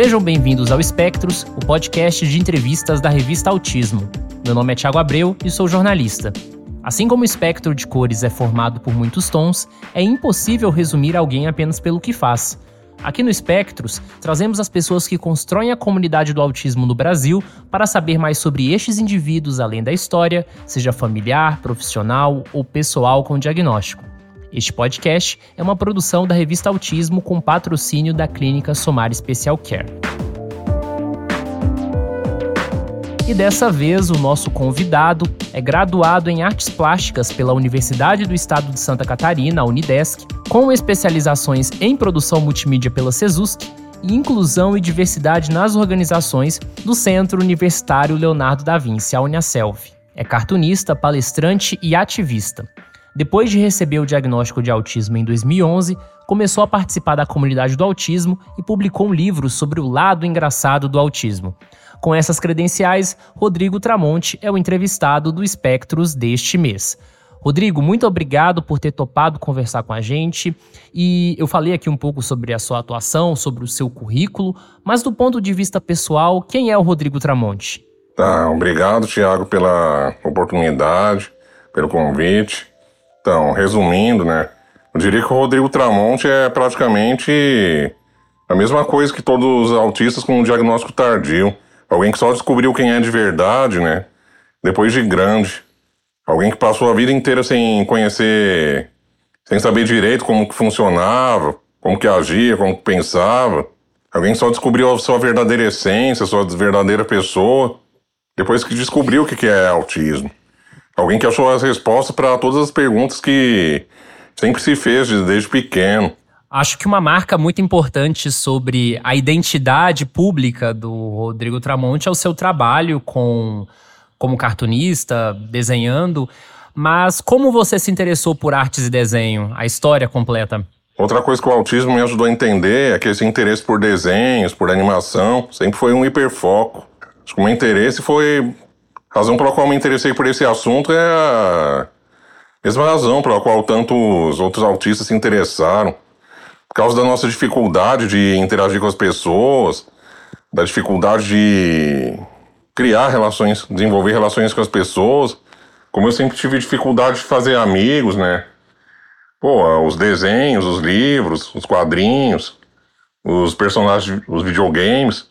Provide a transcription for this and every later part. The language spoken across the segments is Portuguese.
Sejam bem-vindos ao Espectros, o podcast de entrevistas da revista Autismo. Meu nome é Thiago Abreu e sou jornalista. Assim como o espectro de cores é formado por muitos tons, é impossível resumir alguém apenas pelo que faz. Aqui no Espectros, trazemos as pessoas que constroem a comunidade do autismo no Brasil para saber mais sobre estes indivíduos além da história, seja familiar, profissional ou pessoal com diagnóstico. Este podcast é uma produção da revista Autismo com patrocínio da clínica Somar Special Care. E dessa vez o nosso convidado é graduado em artes plásticas pela Universidade do Estado de Santa Catarina, a Unidesc, com especializações em produção multimídia pela CESUSC e inclusão e diversidade nas organizações do Centro Universitário Leonardo da Vinci, a Uniaselv. É cartunista, palestrante e ativista. Depois de receber o diagnóstico de autismo em 2011, começou a participar da comunidade do autismo e publicou um livro sobre o lado engraçado do autismo. Com essas credenciais, Rodrigo Tramonte é o entrevistado do Espectros deste mês. Rodrigo, muito obrigado por ter topado conversar com a gente. E eu falei aqui um pouco sobre a sua atuação, sobre o seu currículo, mas do ponto de vista pessoal, quem é o Rodrigo Tramonte? Tá, obrigado, Tiago, pela oportunidade, pelo convite. Então, resumindo, né? Eu diria que o Rodrigo Tramonte é praticamente a mesma coisa que todos os autistas com um diagnóstico tardio. Alguém que só descobriu quem é de verdade, né? Depois de grande. Alguém que passou a vida inteira sem conhecer, sem saber direito como que funcionava, como que agia, como que pensava. Alguém que só descobriu a sua verdadeira essência, sua verdadeira pessoa, depois que descobriu o que é autismo. Alguém que achou as respostas para todas as perguntas que sempre se fez desde pequeno. Acho que uma marca muito importante sobre a identidade pública do Rodrigo Tramonte é o seu trabalho com, como cartunista, desenhando. Mas como você se interessou por artes e desenho? A história completa. Outra coisa que o autismo me ajudou a entender é que esse interesse por desenhos, por animação, sempre foi um hiperfoco. Acho que o meu interesse foi a razão pela qual me interessei por esse assunto é a mesma razão pela qual tantos outros autistas se interessaram. Por causa da nossa dificuldade de interagir com as pessoas, da dificuldade de criar relações, desenvolver relações com as pessoas. Como eu sempre tive dificuldade de fazer amigos, né? Pô, os desenhos, os livros, os quadrinhos, os personagens, os videogames,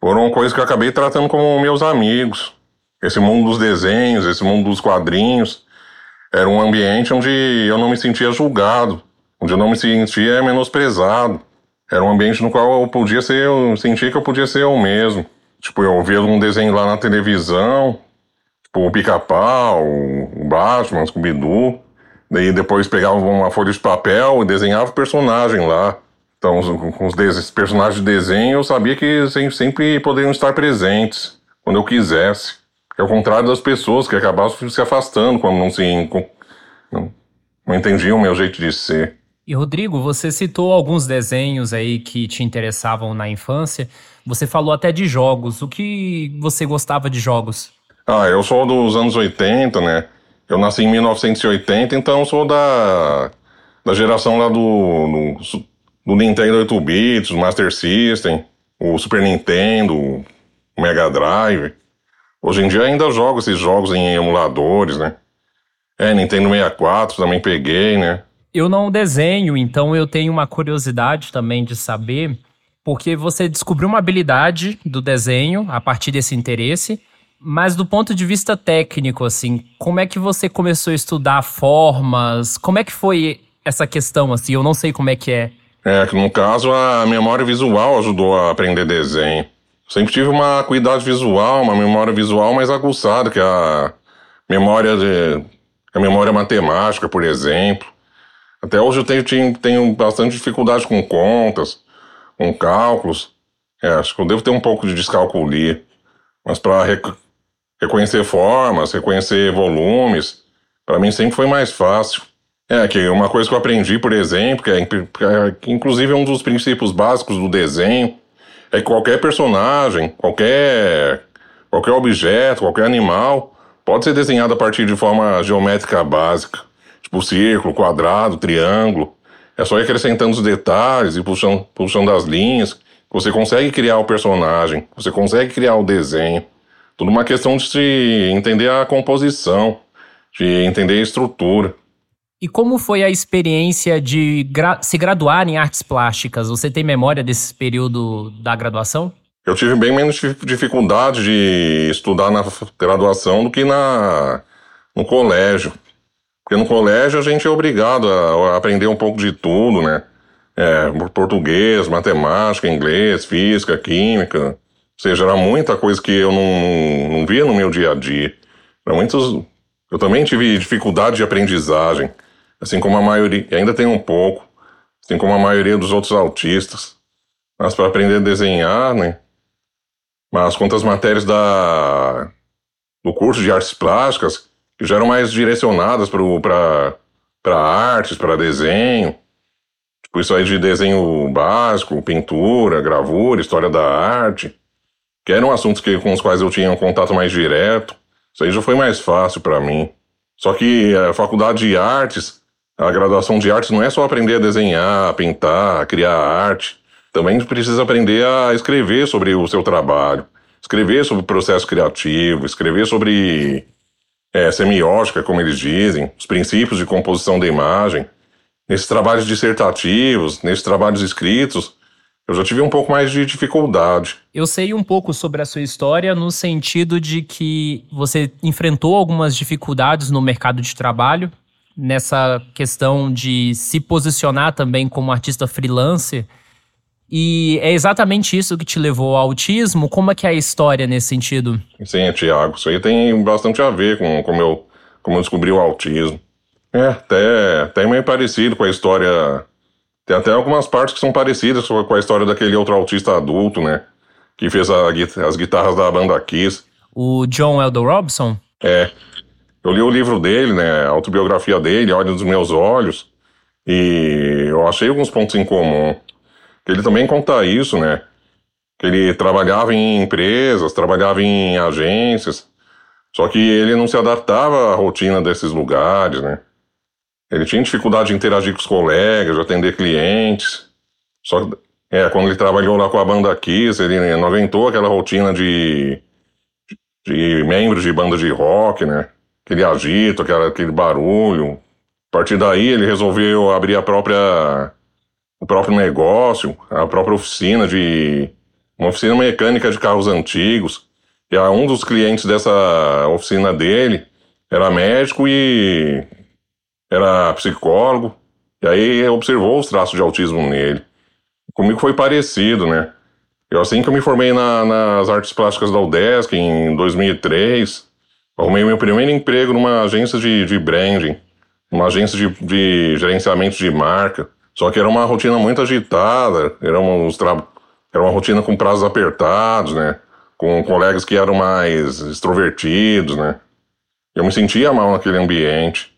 foram coisas que eu acabei tratando como meus amigos. Esse mundo dos desenhos, esse mundo dos quadrinhos, era um ambiente onde eu não me sentia julgado, onde eu não me sentia menosprezado. Era um ambiente no qual eu podia ser, eu sentia que eu podia ser eu mesmo. Tipo, eu via um desenho lá na televisão, tipo o Pica-Pau, o Batman, o Scooby-Doo. Daí depois pegava uma folha de papel e desenhava o personagem lá. Então, com os, os personagens de desenho, eu sabia que sempre poderiam estar presentes, quando eu quisesse. É o contrário das pessoas que acabavam se afastando quando não se não, não entendiam o meu jeito de ser. E Rodrigo, você citou alguns desenhos aí que te interessavam na infância. Você falou até de jogos. O que você gostava de jogos? Ah, eu sou dos anos 80, né? Eu nasci em 1980, então sou da, da geração lá do, do, do Nintendo 8 bits, o Master System, o Super Nintendo, o Mega Drive. Hoje em dia ainda jogo esses jogos em emuladores, né? É, Nintendo 64 também peguei, né? Eu não desenho, então eu tenho uma curiosidade também de saber, porque você descobriu uma habilidade do desenho a partir desse interesse, mas do ponto de vista técnico, assim, como é que você começou a estudar formas? Como é que foi essa questão, assim? Eu não sei como é que é. É, que no caso a memória visual ajudou a aprender desenho. Sempre tive uma acuidade visual, uma memória visual mais aguçada que a memória de, a memória matemática, por exemplo. Até hoje eu tenho, tenho bastante dificuldade com contas, com cálculos. É, acho que eu devo ter um pouco de descalculia. Mas para rec reconhecer formas, reconhecer volumes, para mim sempre foi mais fácil. É, que uma coisa que eu aprendi, por exemplo, que é, que inclusive é um dos princípios básicos do desenho, é que qualquer personagem, qualquer, qualquer objeto, qualquer animal pode ser desenhado a partir de forma geométrica básica, tipo círculo, quadrado, triângulo. É só ir acrescentando os detalhes e puxando, puxando as linhas, Você consegue criar o personagem, você consegue criar o desenho. Tudo uma questão de entender a composição, de entender a estrutura. E como foi a experiência de gra se graduar em artes plásticas? Você tem memória desse período da graduação? Eu tive bem menos dificuldade de estudar na graduação do que na, no colégio. Porque no colégio a gente é obrigado a aprender um pouco de tudo, né? É, português, matemática, inglês, física, química. Ou seja, era muita coisa que eu não, não via no meu dia a dia. Era muitos, eu também tive dificuldade de aprendizagem, assim como a maioria, ainda tem um pouco, assim como a maioria dos outros autistas. Mas para aprender a desenhar, né? Mas quantas matérias da, do curso de artes plásticas, que já eram mais direcionadas para artes, para desenho. Tipo, isso aí de desenho básico, pintura, gravura, história da arte, que eram assuntos que, com os quais eu tinha um contato mais direto. Isso aí já foi mais fácil para mim. Só que a faculdade de artes, a graduação de artes não é só aprender a desenhar, a pintar, a criar arte. Também precisa aprender a escrever sobre o seu trabalho, escrever sobre o processo criativo, escrever sobre é, semiótica, como eles dizem, os princípios de composição da imagem. Nesses trabalhos dissertativos, nesses trabalhos escritos, eu já tive um pouco mais de dificuldade. Eu sei um pouco sobre a sua história no sentido de que você enfrentou algumas dificuldades no mercado de trabalho, nessa questão de se posicionar também como artista freelancer. E é exatamente isso que te levou ao autismo? Como é que é a história nesse sentido? Sim, Tiago, isso aí tem bastante a ver com como eu, como eu descobri o autismo. É, até, até meio parecido com a história. Tem até algumas partes que são parecidas com a história daquele outro autista adulto, né? Que fez a, as guitarras da banda Kiss. O John Elder Robson? É. Eu li o livro dele, né? A autobiografia dele, Olha dos Meus Olhos. E eu achei alguns pontos em comum. Ele também conta isso, né? Que ele trabalhava em empresas, trabalhava em agências, só que ele não se adaptava à rotina desses lugares, né? Ele tinha dificuldade de interagir com os colegas, de atender clientes. Só que, é, quando ele trabalhou lá com a banda Kiss, ele não aguentou aquela rotina de, de, de membros de banda de rock, né? Aquele agito, aquele, aquele barulho. A partir daí, ele resolveu abrir a própria o próprio negócio, a própria oficina de. uma oficina mecânica de carros antigos. E um dos clientes dessa oficina dele era médico e era psicólogo. E aí observou os traços de autismo nele. Comigo foi parecido, né? Eu, assim que eu me formei na, nas artes plásticas da UDESC, em 2003, arrumei meu primeiro emprego numa agência de, de branding, uma agência de, de gerenciamento de marca. Só que era uma rotina muito agitada, era, uns tra... era uma rotina com prazos apertados, né? Com colegas que eram mais extrovertidos, né? Eu me sentia mal naquele ambiente.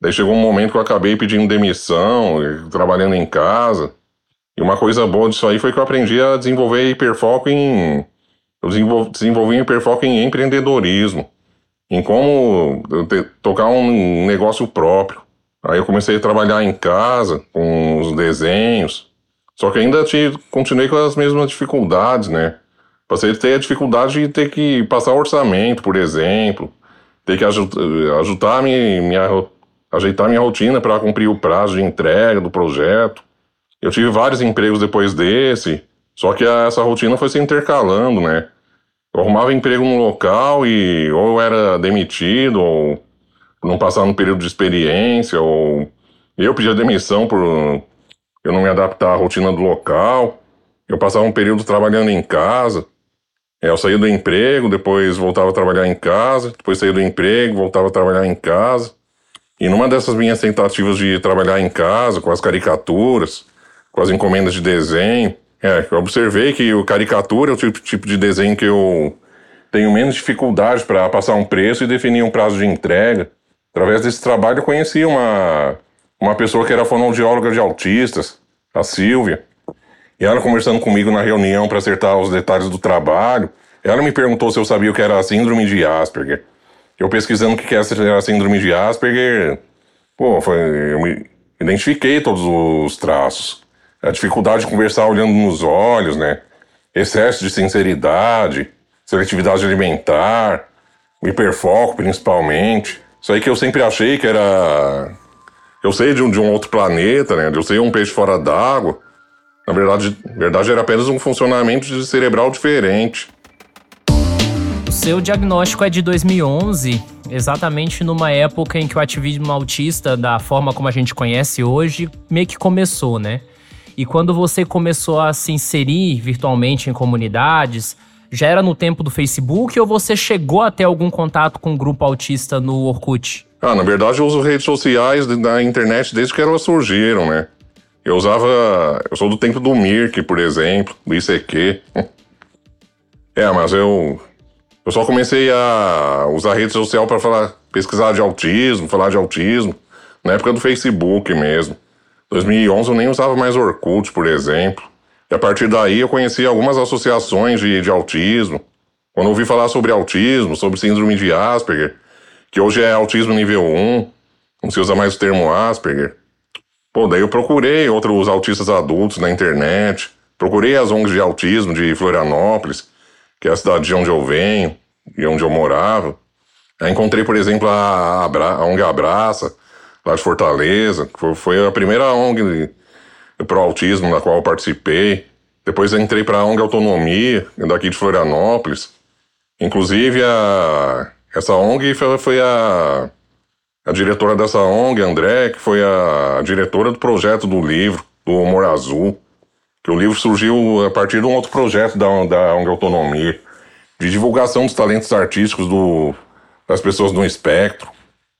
Daí chegou um momento que eu acabei pedindo demissão, trabalhando em casa. E uma coisa boa disso aí foi que eu aprendi a desenvolver hiperfoco em. Eu desenvolvi hiperfoco em empreendedorismo, em como tocar um negócio próprio. Aí eu comecei a trabalhar em casa com os desenhos, só que ainda te, continuei com as mesmas dificuldades, né? Passei a ter a dificuldade de ter que passar orçamento, por exemplo, ter que ajudar minha, ajeitar minha rotina para cumprir o prazo de entrega do projeto. Eu tive vários empregos depois desse, só que essa rotina foi se intercalando, né? Eu arrumava emprego no local e ou era demitido ou não passar no período de experiência, ou eu pedia demissão por eu não me adaptar à rotina do local. Eu passava um período trabalhando em casa. É, eu saía do emprego, depois voltava a trabalhar em casa, depois saía do emprego, voltava a trabalhar em casa. E numa dessas minhas tentativas de trabalhar em casa, com as caricaturas, com as encomendas de desenho, é, eu observei que o caricatura é o tipo, tipo de desenho que eu tenho menos dificuldade para passar um preço e definir um prazo de entrega. Através desse trabalho eu conheci uma, uma pessoa que era fonoaudióloga de autistas, a Silvia. E ela conversando comigo na reunião para acertar os detalhes do trabalho, ela me perguntou se eu sabia o que era a síndrome de Asperger. Eu pesquisando o que era a síndrome de Asperger, pô, foi, eu me identifiquei todos os traços. A dificuldade de conversar olhando nos olhos, né? excesso de sinceridade, seletividade alimentar, hiperfoco principalmente. Isso aí que eu sempre achei que era. Eu sei de um, de um outro planeta, né? Eu sei um peixe fora d'água. Na verdade, verdade, era apenas um funcionamento cerebral diferente. O seu diagnóstico é de 2011, exatamente numa época em que o ativismo autista, da forma como a gente conhece hoje, meio que começou, né? E quando você começou a se inserir virtualmente em comunidades, já era no tempo do Facebook ou você chegou a ter algum contato com o um grupo autista no Orkut? Ah, na verdade eu uso redes sociais da internet desde que elas surgiram, né? Eu usava. Eu sou do tempo do Mirk, por exemplo, do ICQ. é, mas eu. Eu só comecei a usar rede social para falar, pesquisar de autismo, falar de autismo, na época do Facebook mesmo. 2011 eu nem usava mais Orkut, por exemplo. E a partir daí eu conheci algumas associações de, de autismo. Quando ouvi falar sobre autismo, sobre síndrome de Asperger, que hoje é autismo nível 1, não se usa mais o termo Asperger. Pô, daí eu procurei outros autistas adultos na internet, procurei as ONGs de autismo de Florianópolis, que é a cidade de onde eu venho e onde eu morava. Aí encontrei, por exemplo, a, Abra, a ONG Abraça, lá de Fortaleza, foi, a primeira ONG pro autismo na qual eu participei. Depois entrei para a ONG Autonomia, daqui de Florianópolis. Inclusive, a, essa ONG foi, foi a a diretora dessa ONG, André, que foi a diretora do projeto do livro, do Humor Azul, que o livro surgiu a partir de um outro projeto da, da ONG Autonomia, de divulgação dos talentos artísticos do, das pessoas do espectro.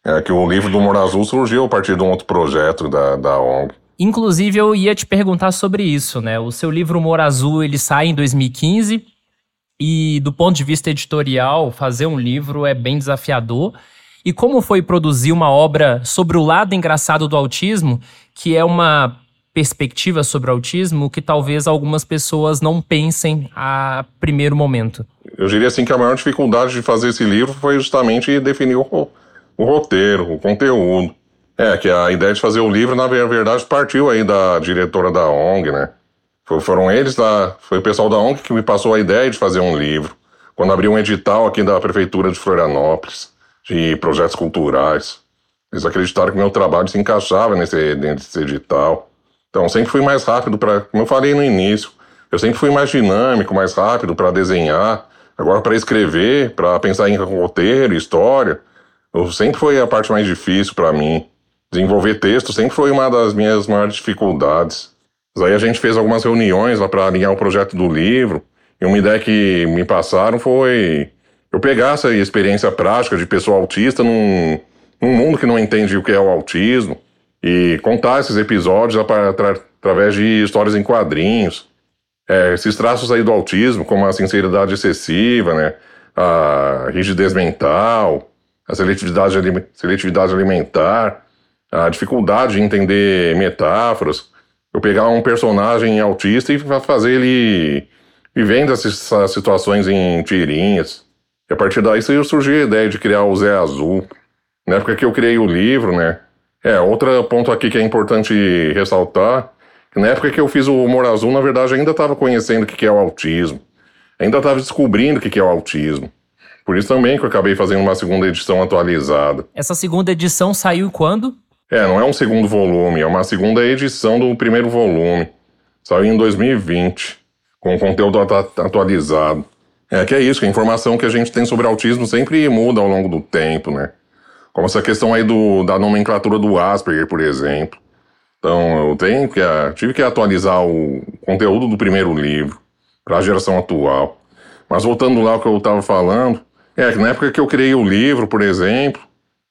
É que o livro do Humor Azul surgiu a partir de um outro projeto da, da ONG. Inclusive, eu ia te perguntar sobre isso, né? O seu livro Humor Azul, ele sai em 2015 e, do ponto de vista editorial, fazer um livro é bem desafiador. E como foi produzir uma obra sobre o lado engraçado do autismo, que é uma perspectiva sobre o autismo que talvez algumas pessoas não pensem a primeiro momento? Eu diria assim que a maior dificuldade de fazer esse livro foi justamente definir o, o roteiro, o conteúdo. É, que a ideia de fazer o livro, na verdade, partiu aí da diretora da ONG, né? Foram eles da. Foi o pessoal da ONG que me passou a ideia de fazer um livro. Quando abriu um edital aqui da Prefeitura de Florianópolis de projetos culturais. Eles acreditaram que meu trabalho se encaixava nesse, nesse edital. Então, sempre fui mais rápido para, como eu falei no início, eu sempre fui mais dinâmico, mais rápido para desenhar. Agora, para escrever, para pensar em roteiro, história, sempre foi a parte mais difícil para mim. Desenvolver texto sempre foi uma das minhas maiores dificuldades. Mas aí a gente fez algumas reuniões lá para alinhar o projeto do livro. E uma ideia que me passaram foi eu pegar essa experiência prática de pessoa autista num, num mundo que não entende o que é o autismo e contar esses episódios através de histórias em quadrinhos. É, esses traços aí do autismo, como a sinceridade excessiva, né, a rigidez mental, a seletividade, seletividade alimentar, a dificuldade de entender metáforas. Eu pegar um personagem autista e fazer ele vivendo essas situações em tirinhas. E a partir daí surgiu a ideia de criar o Zé Azul. Na época que eu criei o livro, né? É, outro ponto aqui que é importante ressaltar, na época que eu fiz o Humor Azul, na verdade, ainda estava conhecendo o que é o autismo. Ainda estava descobrindo o que é o autismo. Por isso também que eu acabei fazendo uma segunda edição atualizada. Essa segunda edição saiu quando? É, não é um segundo volume, é uma segunda edição do primeiro volume. Saiu em 2020, com conteúdo atualizado. É que é isso, que a informação que a gente tem sobre autismo sempre muda ao longo do tempo, né? Como essa questão aí do, da nomenclatura do Asperger, por exemplo. Então, eu tenho que, tive que atualizar o conteúdo do primeiro livro para a geração atual. Mas voltando lá ao que eu estava falando, é que na época que eu criei o livro, por exemplo,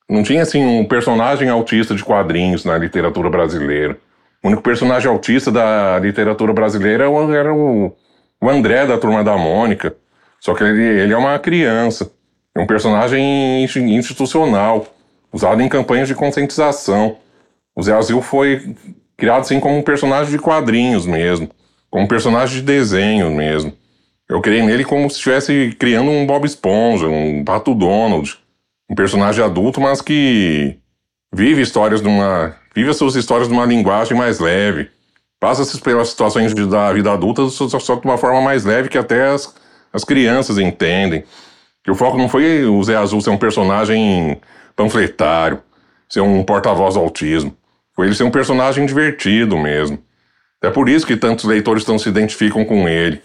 não tinha assim um personagem autista de quadrinhos na literatura brasileira. O único personagem autista da literatura brasileira era o, André da Turma da Mônica. Só que ele, ele é uma criança, é um personagem institucional, usado em campanhas de conscientização. O Zé Azul foi criado assim como um personagem de quadrinhos mesmo, como um personagem de desenho mesmo. Eu criei nele como se estivesse criando um Bob Esponja, um Pato Donald, um personagem adulto, mas que vive histórias de uma, vive as suas histórias de uma linguagem mais leve, passa pelas situações da vida adulta só, só de uma forma mais leve que até as, as crianças entendem. Que o foco não foi o Zé Azul ser um personagem panfletário, ser um porta-voz do autismo. Foi ele ser um personagem divertido mesmo. É por isso que tantos leitores não se identificam com ele.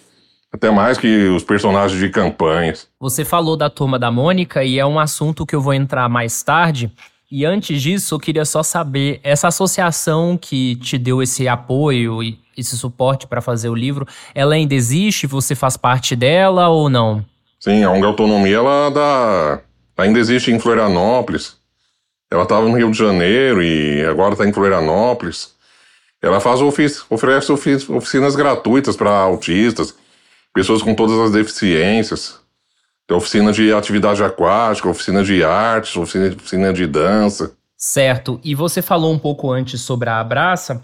Até mais que os personagens de campanhas. Você falou da turma da Mônica e é um assunto que eu vou entrar mais tarde. E antes disso, eu queria só saber, essa associação que te deu esse apoio e esse suporte para fazer o livro, ela ainda existe? Você faz parte dela ou não? Sim, a ONG Autonomia, ela dá, ainda existe em Florianópolis. Ela estava no Rio de Janeiro e agora está em Florianópolis. Ela faz oferece oficinas gratuitas para autistas, pessoas com todas as deficiências. Tem oficina de atividade aquática, oficina de artes, oficina, oficina de dança. Certo. E você falou um pouco antes sobre a Abraça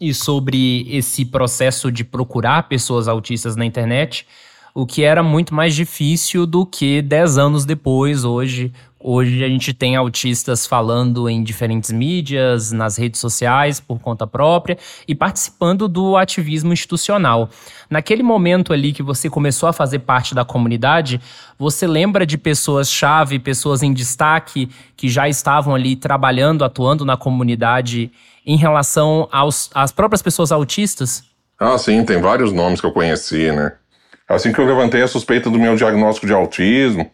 e sobre esse processo de procurar pessoas autistas na internet, o que era muito mais difícil do que 10 anos depois, hoje, Hoje a gente tem autistas falando em diferentes mídias, nas redes sociais, por conta própria e participando do ativismo institucional. Naquele momento ali que você começou a fazer parte da comunidade, você lembra de pessoas-chave, pessoas em destaque que já estavam ali trabalhando, atuando na comunidade em relação aos, às próprias pessoas autistas? Ah, sim, tem vários nomes que eu conheci, né? Assim que eu levantei a suspeita do meu diagnóstico de autismo,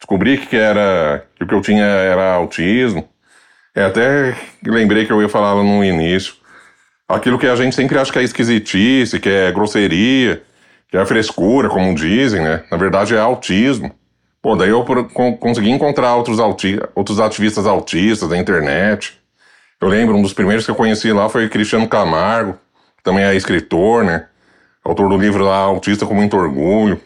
descobri que era que o que eu tinha era autismo. É, até lembrei que eu ia falar no início. Aquilo que a gente sempre acha que é esquisitice, que é grosseria, que é frescura, como dizem, né? Na verdade é autismo. Pô, daí eu consegui encontrar outros, outros ativistas autistas na internet. Eu lembro, um dos primeiros que eu conheci lá foi Cristiano Camargo, que também é escritor, né? Autor do livro lá, Autista com Muito Orgulho.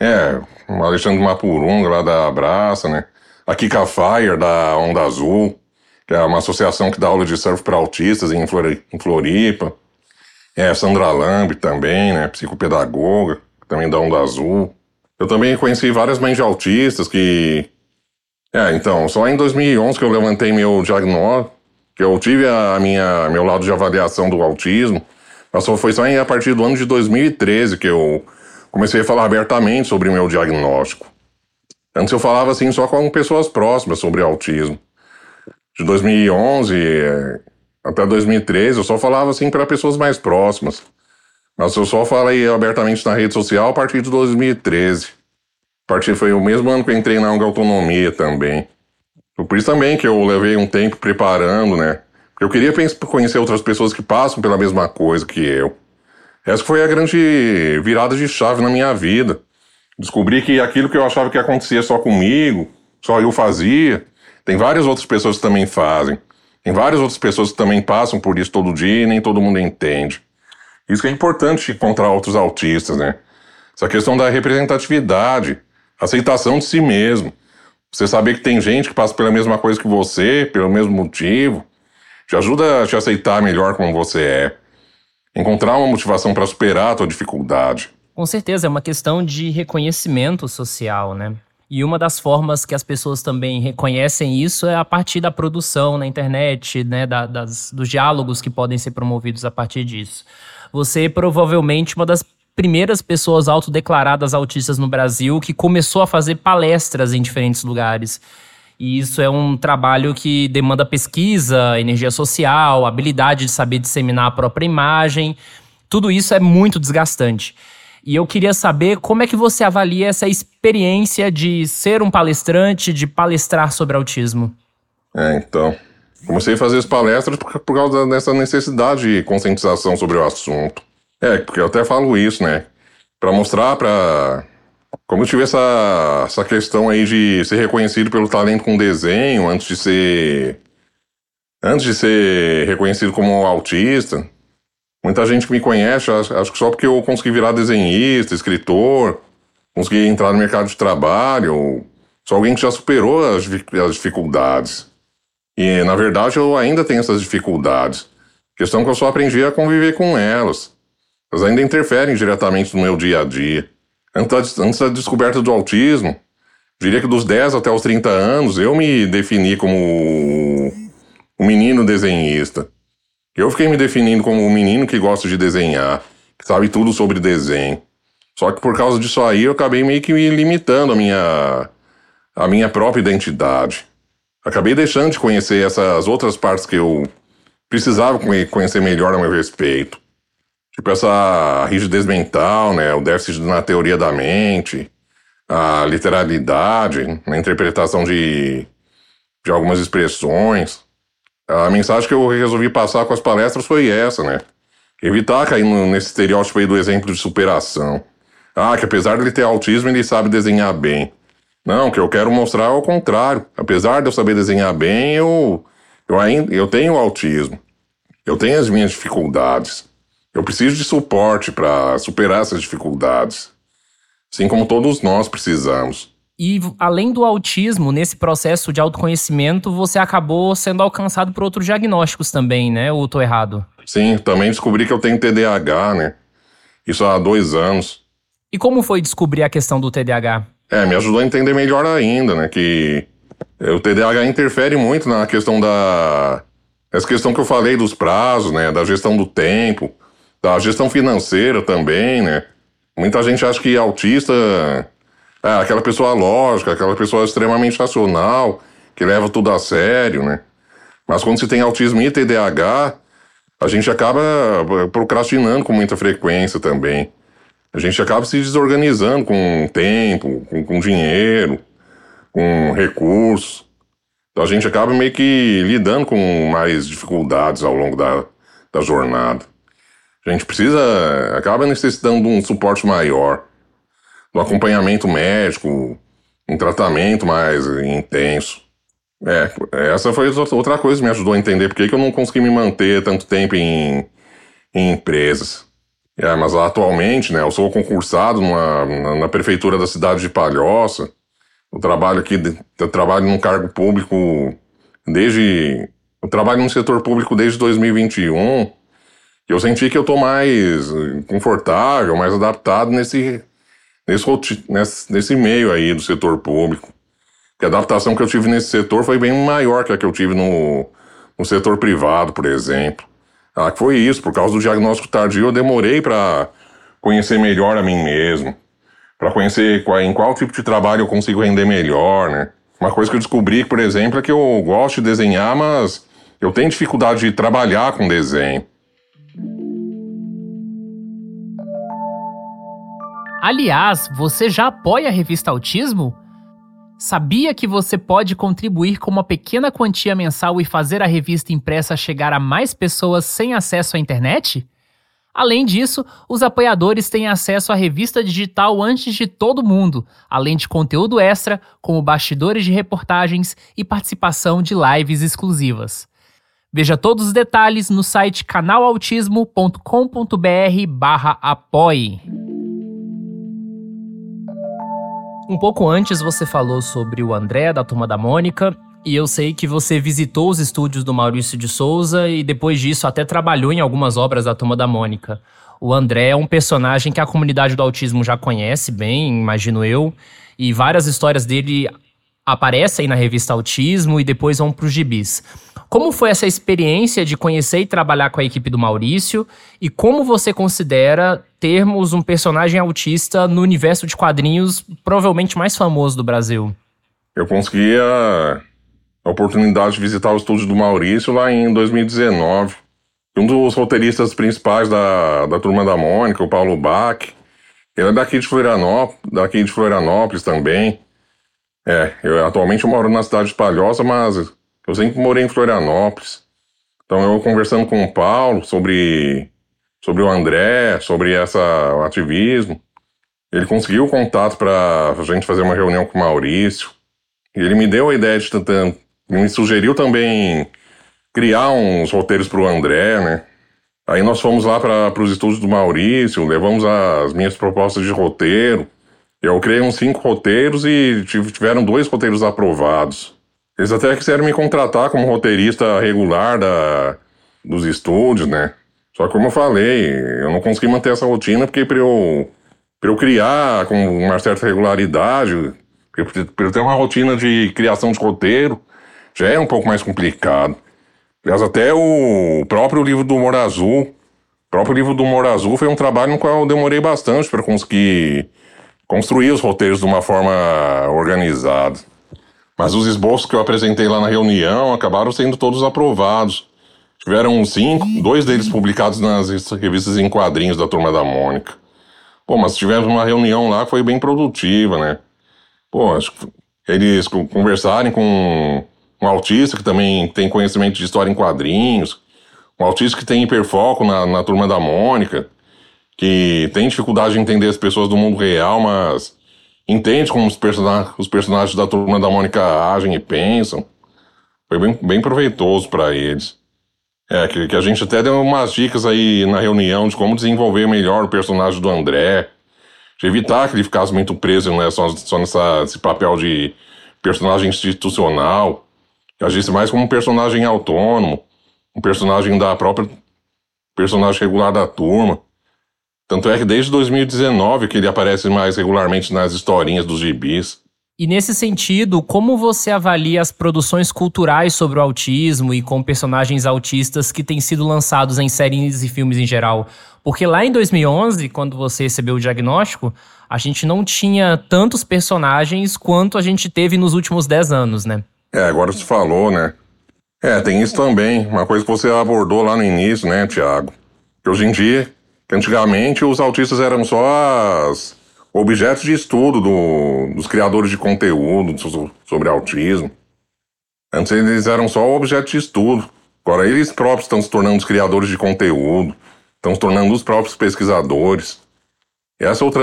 É, o Alexandre Mapurunga, lá da Abraça, né? A Kika Fire, da Onda Azul, que é uma associação que dá aula de surf para autistas em, Floripa. É, Sandra Lamb também, né? Psicopedagoga, também da Onda Azul. Eu também conheci várias mães de autistas que... É, então, só em 2011 que eu levantei meu diagnóstico, que eu tive a minha, meu lado de avaliação do autismo, mas só foi só a partir do ano de 2013 que eu comecei a falar abertamente sobre o meu diagnóstico. Antes eu falava assim só com pessoas próximas sobre autismo. De 2011 eh, até 2013 eu só falava assim para pessoas mais próximas. Mas eu só falei abertamente na rede social a partir de 2013. A partir foi o mesmo ano que eu entrei na ONG Autonomia também. Por isso também que eu levei um tempo preparando, né? Porque eu queria conhecer outras pessoas que passam pela mesma coisa que eu. Essa foi a grande virada de chave na minha vida. Descobri que aquilo que eu achava que acontecia só comigo, só eu fazia, tem várias outras pessoas que também fazem. Tem várias outras pessoas que também passam por isso todo dia e nem todo mundo entende. Isso que é importante encontrar outros autistas, né? Essa questão da representatividade, aceitação de si mesmo. Você saber que tem gente que passa pela mesma coisa que você, pelo mesmo motivo, te ajuda a te aceitar melhor como você é encontrar uma motivação para superar a tua dificuldade. Com certeza, é uma questão de reconhecimento social, né? E uma das formas que as pessoas também reconhecem isso é a partir da produção na internet, né, da, das, dos diálogos que podem ser promovidos a partir disso. Você é provavelmente uma das primeiras pessoas autodeclaradas autistas no Brasil que começou a fazer palestras em diferentes lugares. E isso é um trabalho que demanda pesquisa, energia social, habilidade de saber disseminar a própria imagem. Tudo isso é muito desgastante. E eu queria saber como é que você avalia essa experiência de ser um palestrante, de palestrar sobre autismo. É, então. Comecei a fazer as palestras por, por causa dessa necessidade de conscientização sobre o assunto. É, porque eu até falo isso, né? Para mostrar para como tive essa, essa questão aí de ser reconhecido pelo talento com desenho antes de ser. Antes de ser reconhecido como autista, muita gente me conhece, acho, acho que só porque eu consegui virar desenhista, escritor, consegui entrar no mercado de trabalho, sou alguém que já superou as, as dificuldades. E, na verdade, eu ainda tenho essas dificuldades. Questão que eu só aprendi a conviver com elas. Elas ainda interferem diretamente no meu dia a dia. Antes, antes da descoberta do autismo, diria que dos 10 até os 30 anos, eu me defini como um menino desenhista. Eu fiquei me definindo como um menino que gosta de desenhar, que sabe tudo sobre desenho. Só que por causa disso aí eu acabei meio que me limitando a minha, a minha própria identidade. Acabei deixando de conhecer essas outras partes que eu precisava conhecer melhor a meu respeito. Tipo essa rigidez mental, né? O déficit na teoria da mente, a literalidade, na interpretação de, de algumas expressões. A mensagem que eu resolvi passar com as palestras foi essa, né? Evitar cair nesse estereótipo aí do exemplo de superação. Ah, que apesar de ele ter autismo, ele sabe desenhar bem. Não, o que eu quero mostrar é o contrário. Apesar de eu saber desenhar bem, eu, eu, ainda, eu tenho autismo. Eu tenho as minhas dificuldades. Eu preciso de suporte para superar essas dificuldades. Assim como todos nós precisamos. E além do autismo, nesse processo de autoconhecimento, você acabou sendo alcançado por outros diagnósticos também, né? Ou tô errado? Sim, também descobri que eu tenho TDAH, né? Isso há dois anos. E como foi descobrir a questão do TDAH? É, me ajudou a entender melhor ainda, né? Que o TDAH interfere muito na questão da. Essa questão que eu falei dos prazos, né? Da gestão do tempo, da gestão financeira também, né? Muita gente acha que autista é aquela pessoa lógica, aquela pessoa extremamente racional, que leva tudo a sério, né? Mas quando se tem autismo e TDAH, a gente acaba procrastinando com muita frequência também. A gente acaba se desorganizando com tempo, com, com dinheiro, com recursos. Então a gente acaba meio que lidando com mais dificuldades ao longo da, da jornada. A gente precisa, acaba necessitando de um suporte maior, do acompanhamento médico, um tratamento mais intenso. É, essa foi outra coisa que me ajudou a entender por que eu não consegui me manter tanto tempo em, em empresas. É, mas atualmente, né, eu sou concursado numa, na, na, prefeitura da cidade de Palhoça. Eu trabalho aqui, eu trabalho num cargo público desde. Eu trabalho no setor público desde 2021 eu senti que eu tô mais confortável, mais adaptado nesse, nesse, nesse, nesse meio aí do setor público. Que a adaptação que eu tive nesse setor foi bem maior que a que eu tive no, no setor privado, por exemplo. Ah, foi isso, por causa do diagnóstico tardio, eu demorei para conhecer melhor a mim mesmo, para conhecer qual, em qual tipo de trabalho eu consigo render melhor, né? Uma coisa que eu descobri, por exemplo, é que eu gosto de desenhar, mas eu tenho dificuldade de trabalhar com desenho. Aliás, você já apoia a revista Autismo? Sabia que você pode contribuir com uma pequena quantia mensal e fazer a revista impressa chegar a mais pessoas sem acesso à internet? Além disso, os apoiadores têm acesso à revista digital antes de todo mundo, além de conteúdo extra, como bastidores de reportagens e participação de lives exclusivas. Veja todos os detalhes no site canalautismo.com.br/apoie. Um pouco antes você falou sobre o André da Turma da Mônica, e eu sei que você visitou os estúdios do Maurício de Souza e depois disso até trabalhou em algumas obras da Turma da Mônica. O André é um personagem que a comunidade do autismo já conhece bem, imagino eu, e várias histórias dele aparecem na revista Autismo e depois vão para os gibis. Como foi essa experiência de conhecer e trabalhar com a equipe do Maurício? E como você considera termos um personagem autista no universo de quadrinhos provavelmente mais famoso do Brasil? Eu consegui a, a oportunidade de visitar o estúdio do Maurício lá em 2019. Um dos roteiristas principais da, da Turma da Mônica, o Paulo Bach, ele é daqui de daqui de Florianópolis também. É, eu atualmente eu moro na cidade de Palhoça, mas eu sempre morei em Florianópolis. Então eu conversando com o Paulo sobre, sobre o André, sobre essa, o ativismo. Ele conseguiu o contato para a gente fazer uma reunião com o Maurício. E ele me deu a ideia de tentar. Me sugeriu também criar uns roteiros para o André, né? Aí nós fomos lá para os estúdios do Maurício, levamos as minhas propostas de roteiro. Eu criei uns cinco roteiros e tiveram dois roteiros aprovados. Eles até quiseram me contratar como roteirista regular da, dos estúdios, né? Só que como eu falei, eu não consegui manter essa rotina porque para eu, eu criar com uma certa regularidade, para eu ter uma rotina de criação de roteiro, já é um pouco mais complicado. Aliás, até o próprio livro do Humor Azul, o próprio livro do Humor Azul foi um trabalho no qual eu demorei bastante para conseguir construir os roteiros de uma forma organizada. Mas os esboços que eu apresentei lá na reunião acabaram sendo todos aprovados. Tiveram cinco, dois deles publicados nas revistas em quadrinhos da Turma da Mônica. Pô, mas tivemos uma reunião lá que foi bem produtiva, né? Pô, acho que eles conversarem com um autista que também tem conhecimento de história em quadrinhos, um autista que tem hiperfoco na, na Turma da Mônica, que tem dificuldade de entender as pessoas do mundo real, mas entende como os, person os personagens da Turma da Mônica agem e pensam. Foi bem, bem proveitoso para eles. É, que, que, a gente até deu umas dicas aí na reunião de como desenvolver melhor o personagem do André, de evitar que ele ficasse muito preso né, só, só nesse papel de personagem institucional, que agisse mais como um personagem autônomo, um personagem da própria personagem regular da turma. Tanto é que desde 2019 que ele aparece mais regularmente nas historinhas dos gibis. E nesse sentido, como você avalia as produções culturais sobre o autismo e com personagens autistas que têm sido lançados em séries e filmes em geral? Porque lá em 2011, quando você recebeu o diagnóstico, a gente não tinha tantos personagens quanto a gente teve nos últimos 10 anos, né? É, agora você falou, né? É, tem isso também. Uma coisa que você abordou lá no início, né, Tiago? Que hoje em dia, antigamente os autistas eram só as objetos de estudo do, dos criadores de conteúdo sobre autismo. Antes eles eram só objeto de estudo. Agora eles próprios estão se tornando os criadores de conteúdo, estão se tornando os próprios pesquisadores. E essa outra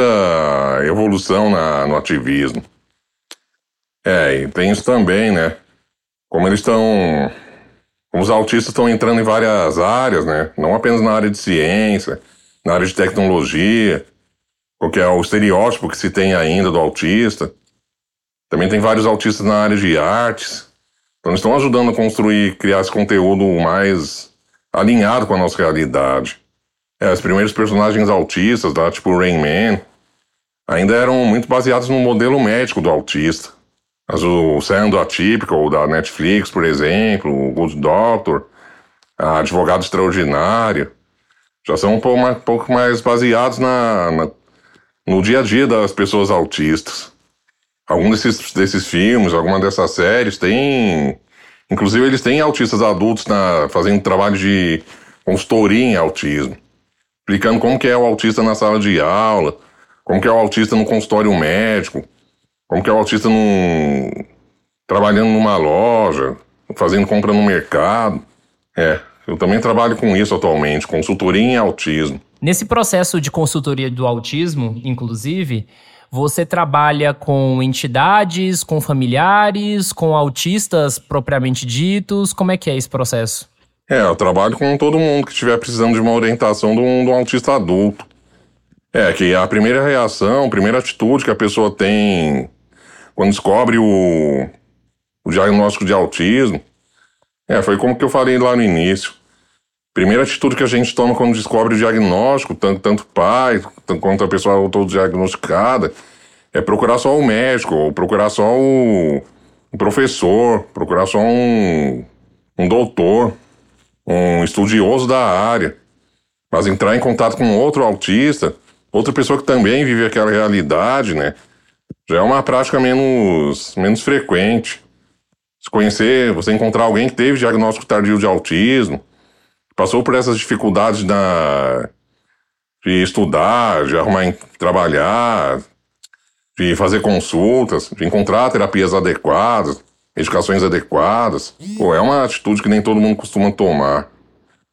evolução na, no ativismo. É, e tem isso também, né? Como eles estão. Como os autistas estão entrando em várias áreas, né? Não apenas na área de ciência, na área de tecnologia, porque é o estereótipo que se tem ainda do autista. Também tem vários autistas na área de artes. Então, estão ajudando a construir, criar esse conteúdo mais alinhado com a nossa realidade. É, os primeiros personagens autistas, tá? tipo Rain Man, ainda eram muito baseados no modelo médico do autista. Mas o Sendo Atypical da Netflix, por exemplo, o Good Doctor, a Advogado Extraordinário, já são um pouco mais, pouco mais baseados na, na no dia a dia das pessoas autistas. Algum desses, desses filmes, alguma dessas séries tem. Inclusive, eles têm autistas adultos na, fazendo trabalho de consultoria em autismo, explicando como que é o autista na sala de aula, como que é o autista no consultório médico, como que é o autista num, trabalhando numa loja, fazendo compra no mercado. É, eu também trabalho com isso atualmente, consultoria em autismo. Nesse processo de consultoria do autismo, inclusive, você trabalha com entidades, com familiares, com autistas propriamente ditos? Como é que é esse processo? É, eu trabalho com todo mundo que estiver precisando de uma orientação de um, de um autista adulto. É, que a primeira reação, a primeira atitude que a pessoa tem quando descobre o, o diagnóstico de autismo, é, foi como que eu falei lá no início. Primeira atitude que a gente toma quando descobre o diagnóstico, tanto, tanto pai quanto a pessoa autodiagnosticada, é procurar só o médico, ou procurar só o, o professor, procurar só um, um doutor, um estudioso da área. Mas entrar em contato com outro autista, outra pessoa que também vive aquela realidade, né? Já é uma prática menos, menos frequente. Se conhecer, você encontrar alguém que teve diagnóstico tardio de autismo, passou por essas dificuldades da, de estudar, de arrumar trabalhar, de fazer consultas, de encontrar terapias adequadas, medicações adequadas. Pô, é uma atitude que nem todo mundo costuma tomar.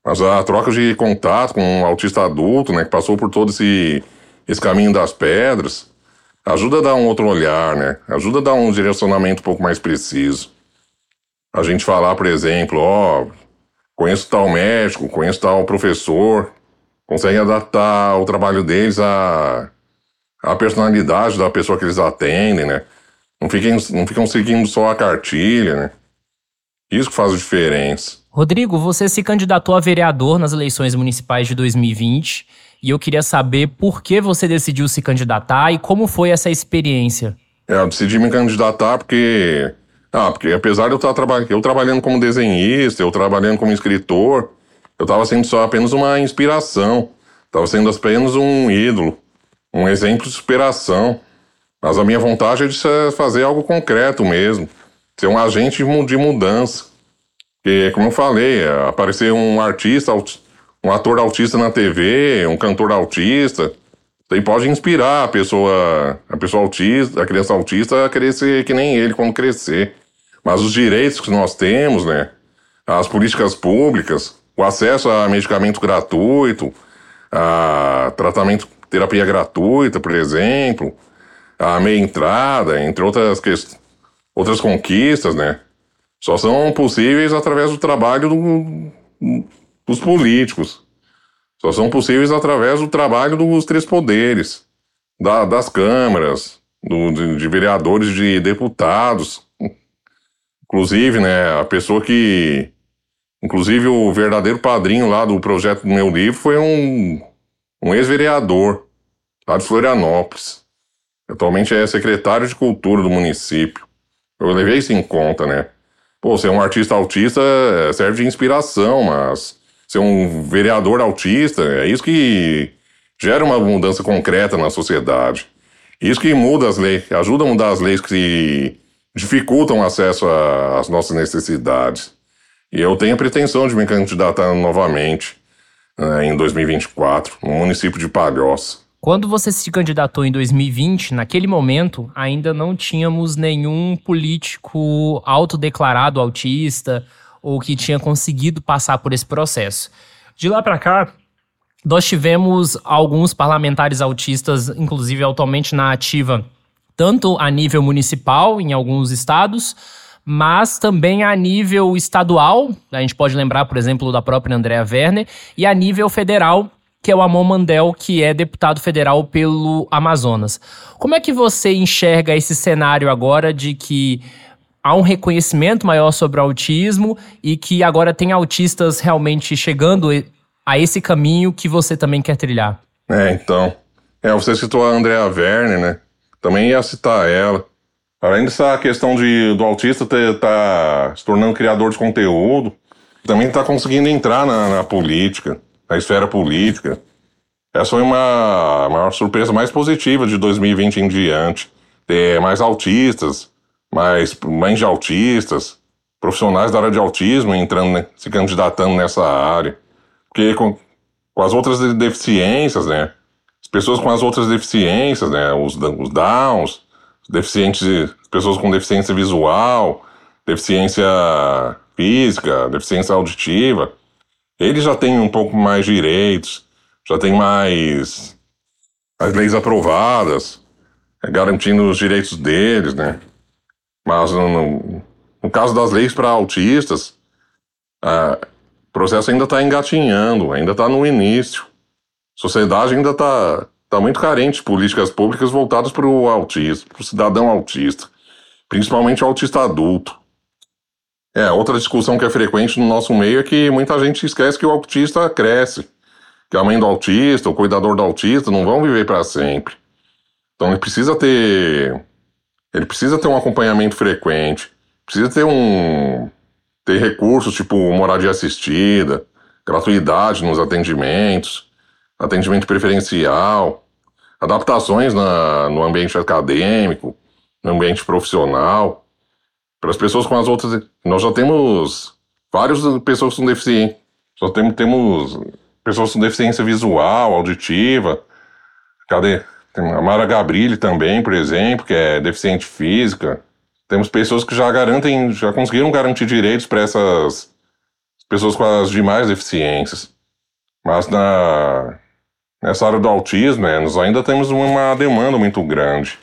Mas a troca de contato com um autista adulto, né, que passou por todo esse, esse caminho das pedras, ajuda a dar um outro olhar, né? Ajuda a dar um direcionamento um pouco mais preciso. A gente falar, por exemplo, ó, conheço tal médico, conheço tal professor, consegue adaptar o trabalho deles à, à personalidade da pessoa que eles atendem, né? Não, fiquem, não ficam seguindo só a cartilha, né? Isso que faz a diferença. Rodrigo, você se candidatou a vereador nas eleições municipais de 2020 e eu queria saber por que você decidiu se candidatar e como foi essa experiência. É, eu decidi me candidatar porque Ah, porque apesar de eu estar traba eu trabalhando como desenhista, eu trabalhando como escritor, eu estava sendo só apenas uma inspiração. Estava sendo apenas um ídolo, um exemplo de superação. Mas a minha vontade é de fazer algo concreto mesmo, ser um agente de mudança. Porque, como eu falei, aparecer um artista, um ator autista na TV, um cantor autista, isso pode inspirar a pessoa, a pessoa autista, a criança autista a ser que nem ele quando crescer. Mas os direitos que nós temos, né? As políticas públicas, o acesso a medicamento gratuito, a tratamento, terapia gratuita, por exemplo, a meia entrada, entre outras outras conquistas, né? Só são possíveis através do trabalho do, dos políticos. Só são possíveis através do trabalho dos três poderes, da, das câmaras, do, de, de, vereadores, de deputados. Inclusive, né, a pessoa que. Inclusive, o verdadeiro padrinho lá do projeto do meu livro foi um, um ex-vereador lá de Florianópolis. Atualmente é secretário de Cultura do município. Eu levei isso em conta, né? Pô, ser um artista autista é, serve de inspiração, mas ser um vereador autista, é isso que gera uma mudança concreta na sociedade. Isso que muda as leis, ajuda a mudar as leis que dificultam o acesso às nossas necessidades. E eu tenho a pretensão de me candidatar novamente né, em 2024, no município de Palhoça. Quando você se candidatou em 2020, naquele momento, ainda não tínhamos nenhum político autodeclarado autista ou que tinha conseguido passar por esse processo. De lá para cá, nós tivemos alguns parlamentares autistas, inclusive atualmente na ativa, tanto a nível municipal, em alguns estados, mas também a nível estadual. A gente pode lembrar, por exemplo, da própria Andrea Werner, e a nível federal, que é o Amon Mandel, que é deputado federal pelo Amazonas. Como é que você enxerga esse cenário agora de que há um reconhecimento maior sobre o autismo e que agora tem autistas realmente chegando a esse caminho que você também quer trilhar. É, então. É, você citou a Andrea Verne, né? Também ia citar ela. Além dessa questão de, do autista estar tá se tornando criador de conteúdo, também está conseguindo entrar na, na, política, na esfera política. Essa foi uma, uma surpresa mais positiva de 2020 em diante. Ter mais autistas, mais mães de autistas, profissionais da área de autismo entrando, né, se candidatando nessa área. Porque com, com, as outras deficiências, né? As pessoas com as outras deficiências, né? Os, os Downs, deficientes, pessoas com deficiência visual, deficiência física, deficiência auditiva, eles já têm um pouco mais direitos, já têm mais as leis aprovadas, garantindo os direitos deles, né? Mas no, no caso das leis para autistas, o processo ainda está engatinhando, ainda está no início. Sociedade ainda está tá muito carente de políticas públicas voltadas para o autista, para o cidadão autista, principalmente o autista adulto. É, outra discussão que é frequente no nosso meio é que muita gente esquece que o autista cresce, que a mãe do autista, o cuidador do autista não vão viver para sempre. Então ele precisa ter ele precisa ter um acompanhamento frequente, precisa ter um ter recursos tipo moradia assistida, gratuidade nos atendimentos, atendimento preferencial, adaptações na, no ambiente acadêmico, no ambiente profissional. Para as pessoas com as outras. Nós já temos várias pessoas com deficiência. Só temos, temos pessoas com deficiência visual, auditiva. Cadê? Tem a Mara Gabrilli também, por exemplo, que é deficiente física. Temos pessoas que já garantem, já conseguiram garantir direitos para essas pessoas com as demais deficiências. Mas na, nessa área do autismo, né, nós ainda temos uma demanda muito grande.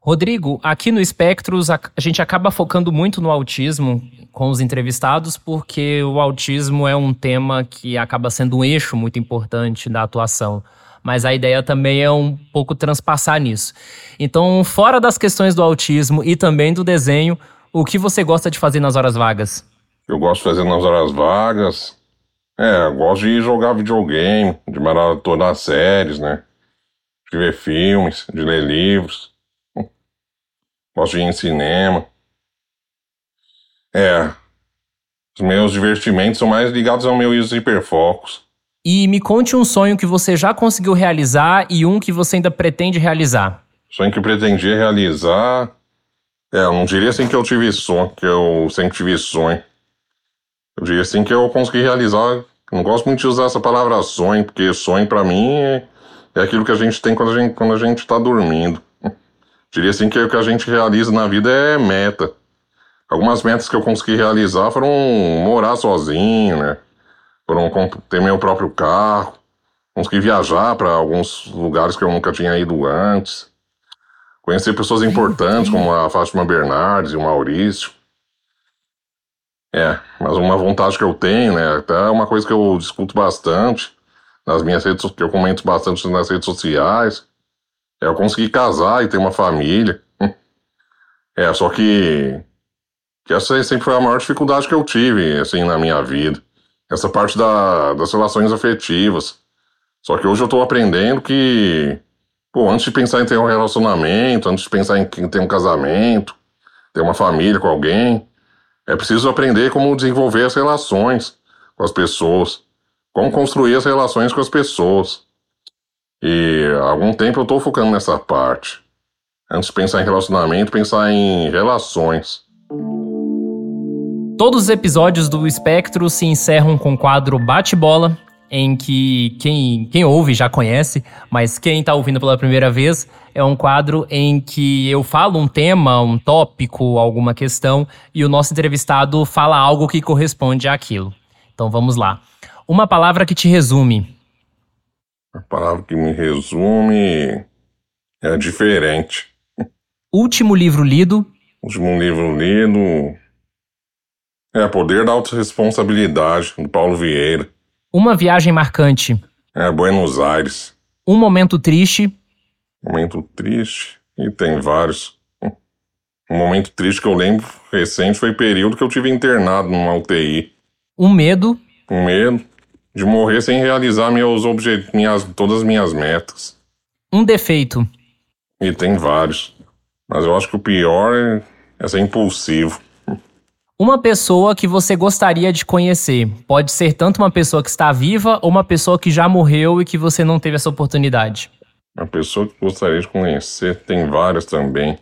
Rodrigo, aqui no Espectros a, a gente acaba focando muito no autismo com os entrevistados, porque o autismo é um tema que acaba sendo um eixo muito importante da atuação mas a ideia também é um pouco transpassar nisso. Então, fora das questões do autismo e também do desenho, o que você gosta de fazer nas horas vagas? Eu gosto de fazer nas horas vagas. É, eu gosto de jogar videogame, de maratonar séries, né? De ver filmes, de ler livros. Gosto de ir em cinema. É. Os meus divertimentos são mais ligados ao meu hiperfocos. E me conte um sonho que você já conseguiu realizar e um que você ainda pretende realizar. Sonho que pretendia realizar. É, eu não diria assim que eu tive sonho, que eu sempre tive sonho. Eu diria assim que eu consegui realizar. Não gosto muito de usar essa palavra sonho, porque sonho para mim é, é, aquilo que a gente tem quando a gente, quando a gente tá dormindo. Diria assim que o que a gente realiza na vida é meta. Algumas metas que eu consegui realizar foram morar sozinho, né? Foram ter meu próprio carro, consegui viajar para alguns lugares que eu nunca tinha ido antes, conhecer pessoas importantes como a Fátima Bernardes e o Maurício. É, mas uma vontade que eu tenho, né? Até uma coisa que eu discuto bastante nas minhas redes, que eu comento bastante nas redes sociais, é eu conseguir casar e ter uma família. É, só que que essa sempre foi a maior dificuldade que eu tive, assim, na minha vida. Essa parte da, das relações afetivas. Só que hoje eu tô aprendendo que, pô, antes de pensar em ter um relacionamento, antes de pensar em ter um casamento, ter uma família com alguém, é preciso aprender como desenvolver as relações com as pessoas, como construir as relações com as pessoas. E há algum tempo eu tô focando nessa parte. Antes de pensar em relacionamento, pensar em relações. Todos os episódios do Espectro se encerram com o quadro Bate-Bola, em que quem, quem ouve já conhece, mas quem está ouvindo pela primeira vez é um quadro em que eu falo um tema, um tópico, alguma questão, e o nosso entrevistado fala algo que corresponde àquilo. Então vamos lá. Uma palavra que te resume. A palavra que me resume é diferente. Último livro lido. Último livro lido. É, Poder da Autoresponsabilidade, do Paulo Vieira. Uma viagem marcante. É, Buenos Aires. Um momento triste. Momento triste. E tem vários. Um momento triste que eu lembro recente foi o período que eu tive internado numa UTI. Um medo. Um medo de morrer sem realizar meus objetivos, minhas, todas as minhas metas. Um defeito. E tem vários. Mas eu acho que o pior é, é ser impulsivo. Uma pessoa que você gostaria de conhecer. Pode ser tanto uma pessoa que está viva ou uma pessoa que já morreu e que você não teve essa oportunidade. Uma pessoa que gostaria de conhecer, tem várias também.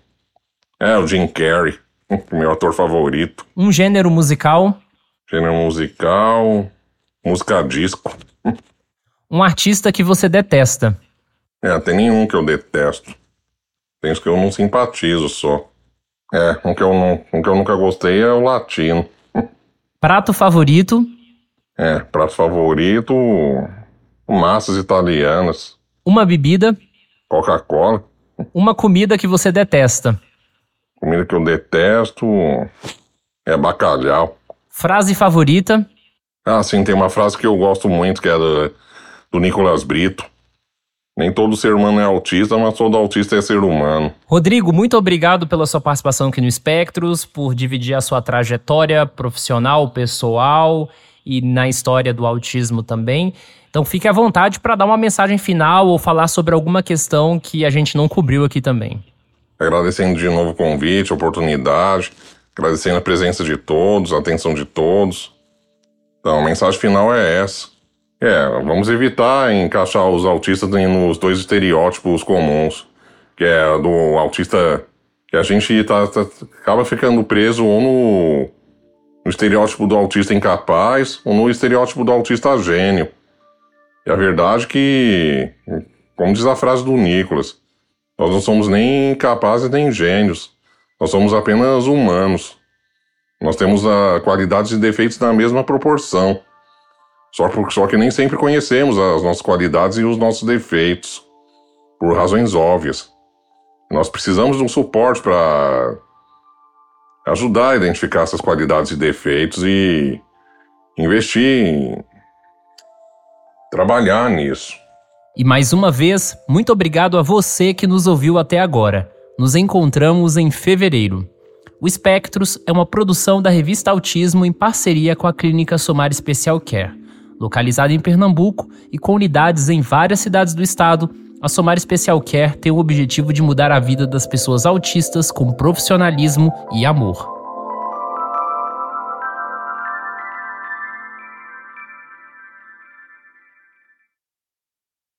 É, o Jim Carrey, meu ator favorito. Um gênero musical? Gênero musical, música disco. Um artista que você detesta? É, tem nenhum que eu detesto. Tem os que eu não simpatizo só. É, um que eu, não, um que eu nunca gostei é o latino. Prato favorito? É, prato favorito. Massas italianas. Uma bebida? Coca-Cola. Uma comida que você detesta? Comida que eu detesto é bacalhau. Frase favorita? Ah, sim, tem uma frase que eu gosto muito, que é do, do Nicolas Brito. Nem todo ser humano é autista, mas todo autista é ser humano. Rodrigo, muito obrigado pela sua participação aqui no Espectros, por dividir a sua trajetória profissional, pessoal e na história do autismo também. Então fique à vontade para dar uma mensagem final ou falar sobre alguma questão que a gente não cobriu aqui também. Agradecendo de novo o convite, a oportunidade, agradecendo a presença de todos, a atenção de todos. Então, a mensagem final é essa. É, vamos evitar encaixar os autistas nos dois estereótipos comuns, que é do autista que a gente tá, tá, acaba ficando preso ou no, no estereótipo do autista incapaz ou no estereótipo do autista gênio. E a verdade é que, como diz a frase do Nicolas, nós não somos nem incapazes nem gênios, nós somos apenas humanos. Nós temos a qualidades e defeitos na mesma proporção. Só, por, só que nem sempre conhecemos as nossas qualidades e os nossos defeitos, por razões óbvias. Nós precisamos de um suporte para ajudar a identificar essas qualidades e defeitos e investir em trabalhar nisso. E mais uma vez, muito obrigado a você que nos ouviu até agora. Nos encontramos em fevereiro. O Espectros é uma produção da revista Autismo em parceria com a Clínica Somar Special Care. Localizada em Pernambuco e com unidades em várias cidades do estado, a Somar Special Care tem o objetivo de mudar a vida das pessoas autistas com profissionalismo e amor.